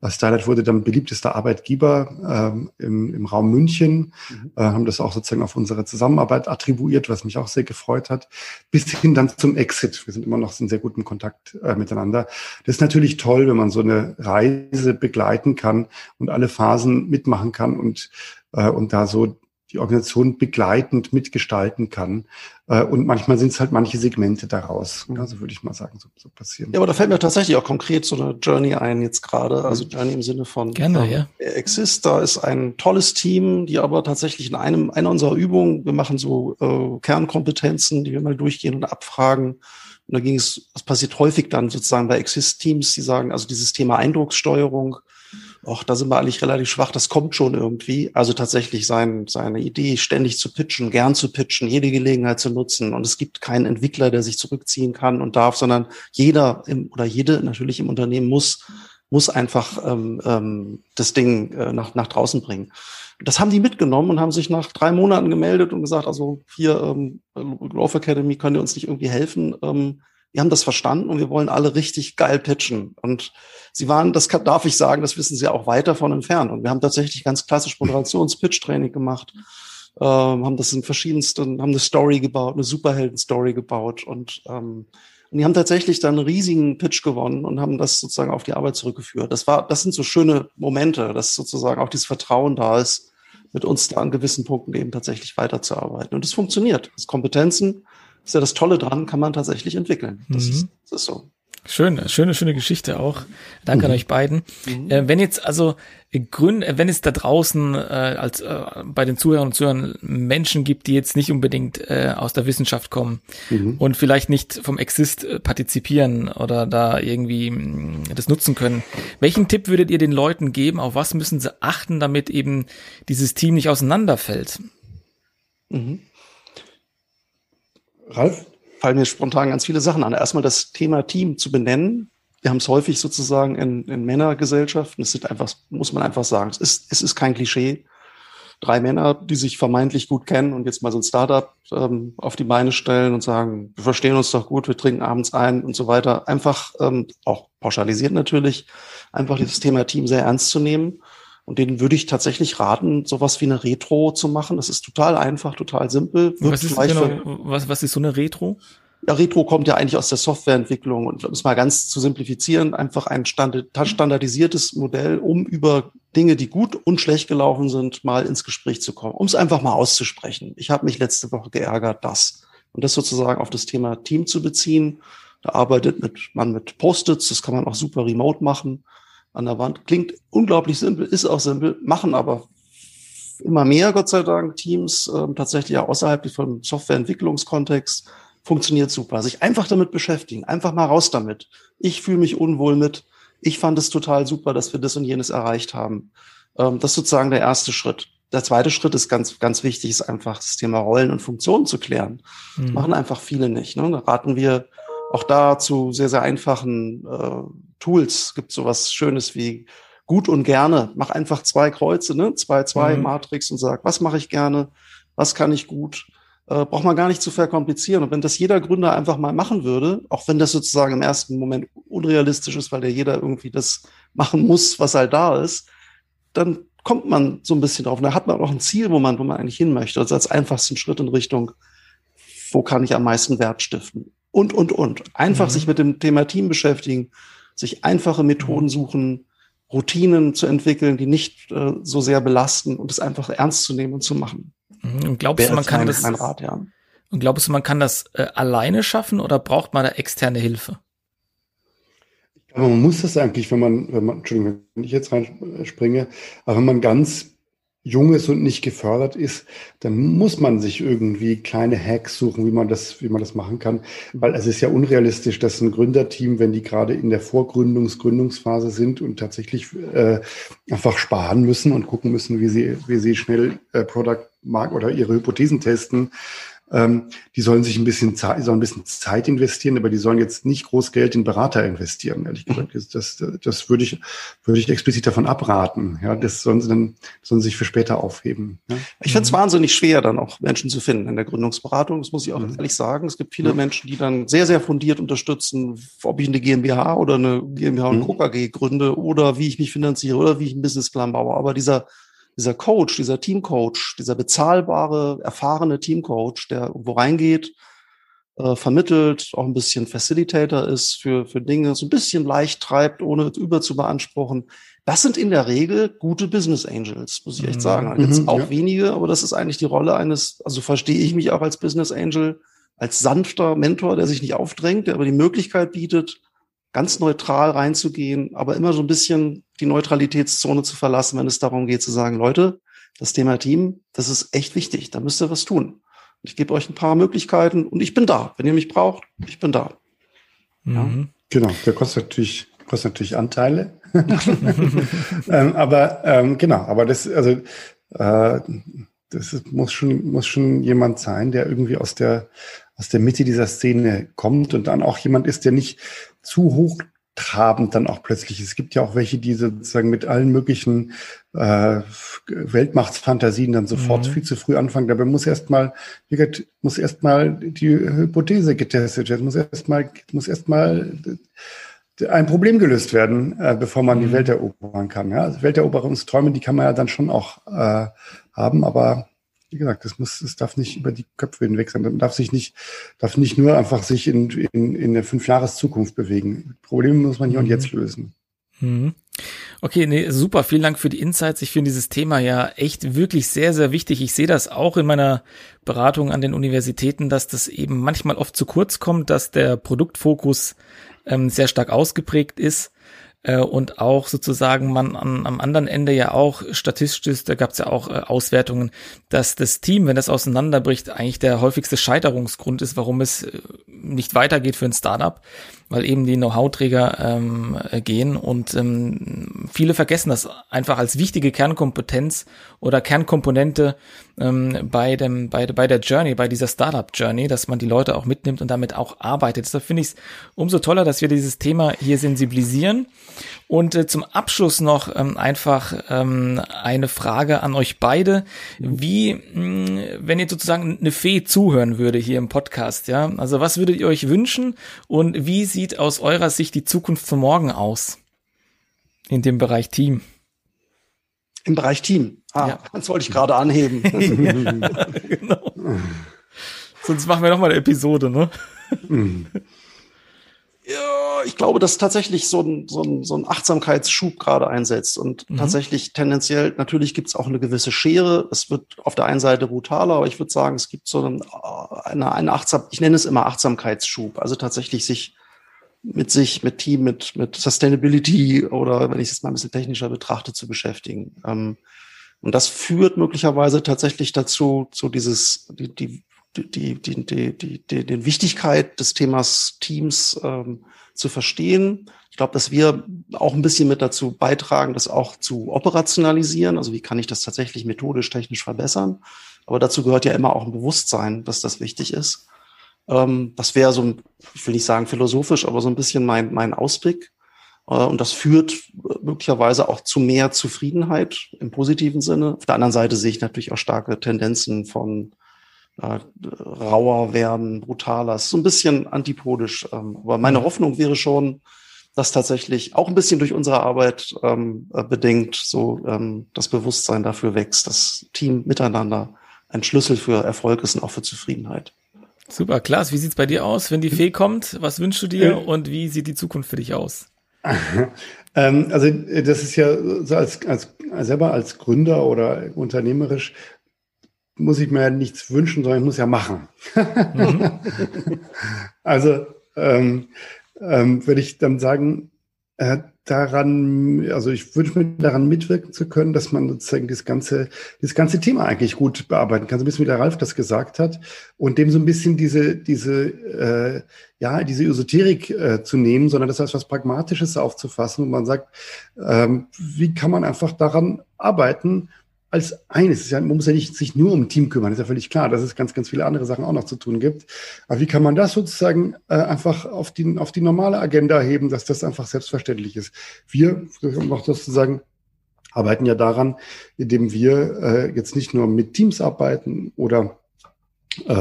Starlight wurde dann beliebtester Arbeitgeber ähm, im, im Raum München, mhm. äh, haben das auch sozusagen auf unsere Zusammenarbeit attribuiert, was mich auch sehr gefreut hat, bis hin dann zum Exit. Wir sind immer noch in sehr gutem Kontakt äh, miteinander. Das ist natürlich toll, wenn man so eine Reise begleiten kann und alle Phasen mitmachen kann und, äh, und da so die Organisation begleitend mitgestalten kann. Äh, und manchmal sind es halt manche Segmente daraus. Mhm. Also würde ich mal sagen, so, so passieren. Ja, aber da fällt mir tatsächlich auch konkret so eine Journey ein jetzt gerade. Also Journey im Sinne von Gerne, ja. Exist. Da ist ein tolles Team, die aber tatsächlich in einem einer unserer Übungen, wir machen so äh, Kernkompetenzen, die wir mal durchgehen und abfragen. Und da ging es, das passiert häufig dann sozusagen bei Exist-Teams, die sagen, also dieses Thema Eindruckssteuerung, ach, da sind wir eigentlich relativ schwach, das kommt schon irgendwie. Also tatsächlich sein, seine Idee ständig zu pitchen, gern zu pitchen, jede Gelegenheit zu nutzen. Und es gibt keinen Entwickler, der sich zurückziehen kann und darf, sondern jeder im, oder jede natürlich im Unternehmen muss, muss einfach ähm, ähm, das Ding äh, nach, nach draußen bringen. Das haben die mitgenommen und haben sich nach drei Monaten gemeldet und gesagt, also hier, ähm, Growth Academy, könnt ihr uns nicht irgendwie helfen? Ähm, wir haben das verstanden und wir wollen alle richtig geil pitchen. Und sie waren, das kann, darf ich sagen, das wissen sie auch weit davon entfernt. Und wir haben tatsächlich ganz klassisch Moderations-Pitch-Training gemacht, ähm, haben das in verschiedensten, haben eine Story gebaut, eine Superhelden-Story gebaut und, ähm, und die haben tatsächlich dann einen riesigen Pitch gewonnen und haben das sozusagen auf die Arbeit zurückgeführt. Das war, das sind so schöne Momente, dass sozusagen auch dieses Vertrauen da ist, mit uns da an gewissen Punkten eben tatsächlich weiterzuarbeiten. Und es funktioniert. Das Kompetenzen, ist ja das Tolle dran, kann man tatsächlich entwickeln. Das, mhm. ist, das ist so. Schön, schöne, schöne Geschichte auch. Danke mhm. an euch beiden. Mhm. Äh, wenn jetzt also Gründe, äh, wenn es da draußen äh, als äh, bei den Zuhörern und Zuhörern Menschen gibt, die jetzt nicht unbedingt äh, aus der Wissenschaft kommen mhm. und vielleicht nicht vom Exist äh, partizipieren oder da irgendwie mh, mm, das nutzen können, welchen Tipp würdet ihr den Leuten geben? Auf was müssen sie achten, damit eben dieses Team nicht auseinanderfällt? Mhm. Ralf? fallen mir spontan ganz viele Sachen an. Erstmal das Thema Team zu benennen. Wir haben es häufig sozusagen in, in Männergesellschaften. Es sind einfach, muss man einfach sagen, es ist, es ist kein Klischee. Drei Männer, die sich vermeintlich gut kennen und jetzt mal so ein Startup ähm, auf die Beine stellen und sagen, wir verstehen uns doch gut, wir trinken abends ein und so weiter. Einfach, ähm, auch pauschalisiert natürlich, einfach dieses Thema Team sehr ernst zu nehmen. Und denen würde ich tatsächlich raten, sowas wie eine Retro zu machen. Das ist total einfach, total simpel. Was ist, genau, was, was ist so eine Retro? Ja, Retro kommt ja eigentlich aus der Softwareentwicklung und um es mal ganz zu simplifizieren, einfach ein standardisiertes Modell, um über Dinge, die gut und schlecht gelaufen sind, mal ins Gespräch zu kommen, um es einfach mal auszusprechen. Ich habe mich letzte Woche geärgert, das. Und das sozusagen auf das Thema Team zu beziehen. Da arbeitet mit, man mit Post-its, das kann man auch super remote machen an der Wand. Klingt unglaublich simpel, ist auch simpel, machen aber immer mehr, Gott sei Dank, Teams äh, tatsächlich auch außerhalb vom Softwareentwicklungskontext. Funktioniert super. Sich einfach damit beschäftigen, einfach mal raus damit. Ich fühle mich unwohl mit. Ich fand es total super, dass wir das und jenes erreicht haben. Ähm, das ist sozusagen der erste Schritt. Der zweite Schritt ist ganz, ganz wichtig, ist einfach das Thema Rollen und Funktionen zu klären. Mhm. Machen einfach viele nicht. Ne? Da raten wir auch da zu sehr, sehr einfachen äh, Tools. Gibt sowas Schönes wie gut und gerne. Mach einfach zwei Kreuze, ne? zwei, zwei mhm. Matrix und sag, was mache ich gerne, was kann ich gut. Äh, braucht man gar nicht zu verkomplizieren. Und wenn das jeder Gründer einfach mal machen würde, auch wenn das sozusagen im ersten Moment unrealistisch ist, weil der jeder irgendwie das machen muss, was halt da ist, dann kommt man so ein bisschen drauf. Und da hat man auch ein Ziel, wo man, wo man eigentlich hin möchte. Also als einfachsten Schritt in Richtung, wo kann ich am meisten Wert stiften? und, und, und. Einfach mhm. sich mit dem Thema Team beschäftigen, sich einfache Methoden mhm. suchen, Routinen zu entwickeln, die nicht äh, so sehr belasten und es einfach ernst zu nehmen und zu machen. Mhm. Und glaubst du, man kann mein, das, mein Rat, ja. und glaubst du, man kann das äh, alleine schaffen oder braucht man da externe Hilfe? Aber man muss das eigentlich, wenn man, wenn man, Entschuldigung, wenn ich jetzt reinspringe, aber wenn man ganz jung ist und nicht gefördert ist, dann muss man sich irgendwie kleine Hacks suchen, wie man das, wie man das machen kann. Weil es ist ja unrealistisch, dass ein Gründerteam, wenn die gerade in der Vorgründungs-, Gründungsphase sind und tatsächlich äh, einfach sparen müssen und gucken müssen, wie sie, wie sie schnell äh, Product Mark oder ihre Hypothesen testen, ähm, die sollen sich ein bisschen Zeit, sollen ein bisschen Zeit investieren, aber die sollen jetzt nicht groß Geld in Berater investieren, ehrlich gesagt. Das, das, das würde ich, würde ich explizit davon abraten. Ja, das sollen sie dann, sollen sie sich für später aufheben. Ja? Ich finde es mhm. wahnsinnig schwer, dann auch Menschen zu finden in der Gründungsberatung. Das muss ich auch mhm. ehrlich sagen. Es gibt viele mhm. Menschen, die dann sehr, sehr fundiert unterstützen, ob ich eine GmbH oder eine GmbH und Co. AG gründe oder wie ich mich finanziere oder wie ich einen Businessplan baue. Aber dieser dieser Coach, dieser Teamcoach, dieser bezahlbare, erfahrene Teamcoach, der wo reingeht, äh, vermittelt, auch ein bisschen Facilitator ist für, für Dinge, so ein bisschen leicht treibt, ohne über zu beanspruchen. Das sind in der Regel gute Business Angels, muss ich echt mhm. sagen. Jetzt mhm, auch ja. wenige, aber das ist eigentlich die Rolle eines, also verstehe ich mich auch als Business Angel, als sanfter Mentor, der sich nicht aufdrängt, der aber die Möglichkeit bietet, ganz neutral reinzugehen, aber immer so ein bisschen die Neutralitätszone zu verlassen, wenn es darum geht zu sagen, Leute, das Thema Team, das ist echt wichtig, da müsst ihr was tun. Ich gebe euch ein paar Möglichkeiten und ich bin da. Wenn ihr mich braucht, ich bin da. Ja. Mhm. Genau, der kostet natürlich, kostet natürlich Anteile. ähm, aber ähm, genau, aber das, also äh, das ist, muss schon, muss schon jemand sein, der irgendwie aus der, aus der Mitte dieser Szene kommt und dann auch jemand ist, der nicht zu hochtrabend dann auch plötzlich. Es gibt ja auch welche, die sozusagen mit allen möglichen äh, Weltmachtsfantasien dann sofort mhm. viel zu früh anfangen. Dabei muss erstmal, muss erstmal die Hypothese getestet werden, muss erstmal, muss erstmal ein Problem gelöst werden, äh, bevor man mhm. die Welt erobern kann. Ja? Also Welteroberungsträume, die kann man ja dann schon auch äh, haben, aber wie gesagt, das muss, es darf nicht über die Köpfe hinweg sein. Man darf sich nicht, darf nicht nur einfach sich in, in, in eine Fünfjahres-Zukunft bewegen. Probleme muss man hier mhm. und jetzt lösen. Mhm. Okay, nee, super. Vielen Dank für die Insights. Ich finde dieses Thema ja echt wirklich sehr, sehr wichtig. Ich sehe das auch in meiner Beratung an den Universitäten, dass das eben manchmal oft zu kurz kommt, dass der Produktfokus ähm, sehr stark ausgeprägt ist äh, und auch sozusagen man an, am anderen Ende ja auch statistisch ist, da gab es ja auch äh, Auswertungen, dass das Team, wenn das auseinanderbricht, eigentlich der häufigste Scheiterungsgrund ist, warum es äh, nicht weitergeht für ein Startup, weil eben die Know-how-Träger ähm, äh, gehen. Und ähm, viele vergessen das einfach als wichtige Kernkompetenz oder Kernkomponente ähm, bei dem bei, bei der Journey, bei dieser Startup Journey, dass man die Leute auch mitnimmt und damit auch arbeitet. Deshalb finde ich es umso toller, dass wir dieses Thema hier sensibilisieren. Und äh, zum Abschluss noch ähm, einfach ähm, eine Frage an euch beide: Wie, mh, wenn ihr sozusagen eine Fee zuhören würde hier im Podcast, ja, also was würdet ihr euch wünschen und wie sieht aus eurer Sicht die Zukunft von morgen aus in dem Bereich Team? Im Bereich Team. Ah, ja. das wollte ich gerade anheben. ja, genau. Sonst machen wir noch mal eine Episode, ne? ja, ich glaube, dass tatsächlich so ein, so ein, so ein Achtsamkeitsschub gerade einsetzt und mhm. tatsächlich tendenziell, natürlich gibt es auch eine gewisse Schere. Es wird auf der einen Seite brutaler, aber ich würde sagen, es gibt so einen, eine, eine Achtsam, ich nenne es immer Achtsamkeitsschub. Also tatsächlich sich mit sich, mit Team, mit, mit Sustainability oder wenn ich es mal ein bisschen technischer betrachte, zu beschäftigen. Ähm, und das führt möglicherweise tatsächlich dazu, so dieses, die, die, die, die, die, die, die, die Wichtigkeit des Themas Teams ähm, zu verstehen. Ich glaube, dass wir auch ein bisschen mit dazu beitragen, das auch zu operationalisieren. Also wie kann ich das tatsächlich methodisch, technisch verbessern? Aber dazu gehört ja immer auch ein Bewusstsein, dass das wichtig ist. Ähm, das wäre so, ich will nicht sagen philosophisch, aber so ein bisschen mein, mein Ausblick. Äh, und das führt möglicherweise auch zu mehr Zufriedenheit im positiven Sinne. Auf der anderen Seite sehe ich natürlich auch starke Tendenzen von äh, rauer werden, brutaler. ist so ein bisschen antipodisch. Ähm, aber meine mhm. Hoffnung wäre schon, dass tatsächlich auch ein bisschen durch unsere Arbeit ähm, äh, bedingt so ähm, das Bewusstsein dafür wächst, dass Team miteinander ein Schlüssel für Erfolg ist und auch für Zufriedenheit. Super, Klaas, wie sieht's bei dir aus, wenn die Fee kommt? Was wünschst du dir und wie sieht die Zukunft für dich aus? ähm, also das ist ja so als, als selber als Gründer oder unternehmerisch muss ich mir ja nichts wünschen, sondern ich muss ja machen. Mhm. also ähm, ähm, würde ich dann sagen, äh, daran, also ich wünsche mir daran mitwirken zu können, dass man sozusagen das ganze, das ganze Thema eigentlich gut bearbeiten kann, so ein bisschen wie der Ralf das gesagt hat und dem so ein bisschen diese, diese, äh, ja, diese Esoterik äh, zu nehmen, sondern das als was Pragmatisches aufzufassen und man sagt, ähm, wie kann man einfach daran arbeiten, als eines. Ja, man muss ja nicht sich nur um Team kümmern, ist ja völlig klar, dass es ganz, ganz viele andere Sachen auch noch zu tun gibt. Aber wie kann man das sozusagen äh, einfach auf die, auf die normale Agenda heben, dass das einfach selbstverständlich ist? Wir, um noch das zu arbeiten ja daran, indem wir äh, jetzt nicht nur mit Teams arbeiten oder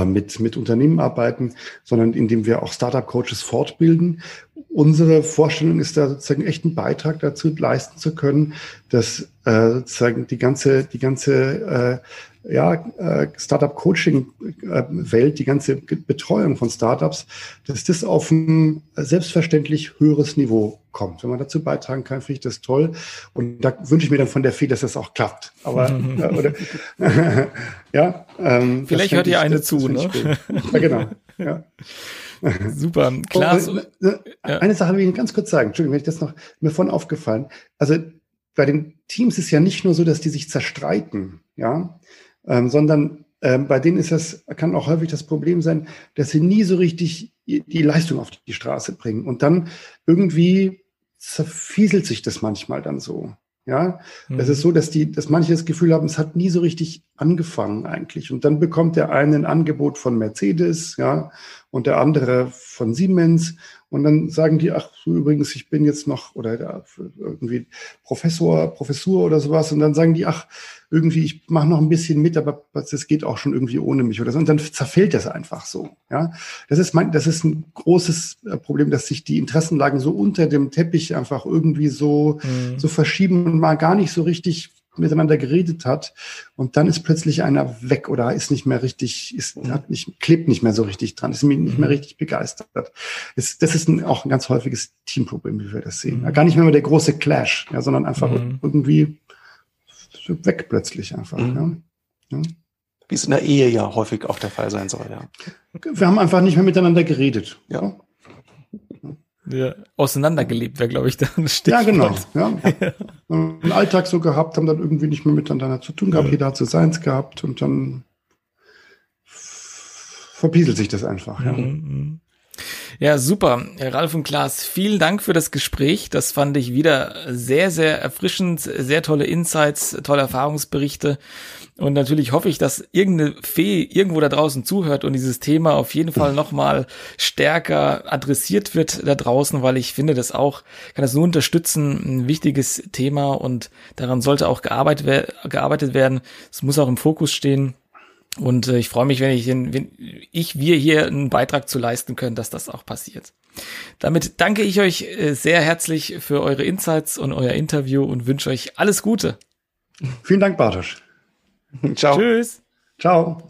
mit, mit Unternehmen arbeiten, sondern indem wir auch Startup-Coaches fortbilden. Unsere Vorstellung ist da sozusagen echt einen Beitrag dazu leisten zu können, dass äh, sozusagen die ganze, die ganze äh, ja, äh, Startup-Coaching-Welt, die ganze Betreuung von Startups, dass das auf ein selbstverständlich höheres Niveau kommt. Wenn man dazu beitragen kann, finde ich das toll. Und da wünsche ich mir dann von der Fee, dass das auch klappt. Aber äh, oder, ja, ähm, vielleicht hört ihr eine das, zu, das ne? Ja, genau. Ja. Super, klar. Oh, äh, eine Sache will ich ganz kurz sagen. Entschuldigung, wenn ich das noch mir von aufgefallen. Also bei den Teams ist ja nicht nur so, dass die sich zerstreiten, ja, ähm, sondern ähm, bei denen ist das, kann auch häufig das Problem sein, dass sie nie so richtig die Leistung auf die Straße bringen. Und dann irgendwie zerfieselt sich das manchmal dann so. Ja, mhm. es ist so, dass die, dass manche das Gefühl haben, es hat nie so richtig angefangen eigentlich. Und dann bekommt der eine ein Angebot von Mercedes, ja, und der andere von Siemens. Und dann sagen die, ach, übrigens, ich bin jetzt noch, oder ja, irgendwie Professor, Professur oder sowas. Und dann sagen die, ach, irgendwie, ich mache noch ein bisschen mit, aber das geht auch schon irgendwie ohne mich oder so. Und dann zerfällt das einfach so. Ja, das ist mein, das ist ein großes äh, Problem, dass sich die Interessenlagen so unter dem Teppich einfach irgendwie so, mhm. so verschieben und mal gar nicht so richtig miteinander geredet hat und dann ist plötzlich einer weg oder ist nicht mehr richtig, ist, hat nicht, klebt nicht mehr so richtig dran, ist nicht mehr mhm. richtig begeistert. Ist, das ist ein, auch ein ganz häufiges Teamproblem, wie wir das sehen. Mhm. Gar nicht mehr der große Clash, ja, sondern einfach mhm. irgendwie weg plötzlich einfach. Mhm. Ja. Ja. Wie es in der Ehe ja häufig auch der Fall sein soll, ja. Wir haben einfach nicht mehr miteinander geredet. Ja. Ja, auseinandergelebt wäre, glaube ich, da ein Stichwort. Ja, genau. Ja. Den Alltag so gehabt, haben dann irgendwie nicht mehr miteinander zu tun gehabt. Ja. Jeder hat so seins gehabt und dann verpieselt sich das einfach. Ja. Mhm. Ja, super. Ralf und Klaas, vielen Dank für das Gespräch. Das fand ich wieder sehr, sehr erfrischend, sehr tolle Insights, tolle Erfahrungsberichte. Und natürlich hoffe ich, dass irgendeine Fee irgendwo da draußen zuhört und dieses Thema auf jeden Fall nochmal stärker adressiert wird da draußen, weil ich finde das auch, kann das nur unterstützen, ein wichtiges Thema und daran sollte auch gearbeitet, gearbeitet werden. Es muss auch im Fokus stehen. Und äh, ich freue mich, wenn ich, wenn ich, wir hier einen Beitrag zu leisten können, dass das auch passiert. Damit danke ich euch äh, sehr herzlich für eure Insights und euer Interview und wünsche euch alles Gute. Vielen Dank, Bartosch. Ciao. Tschüss. Ciao.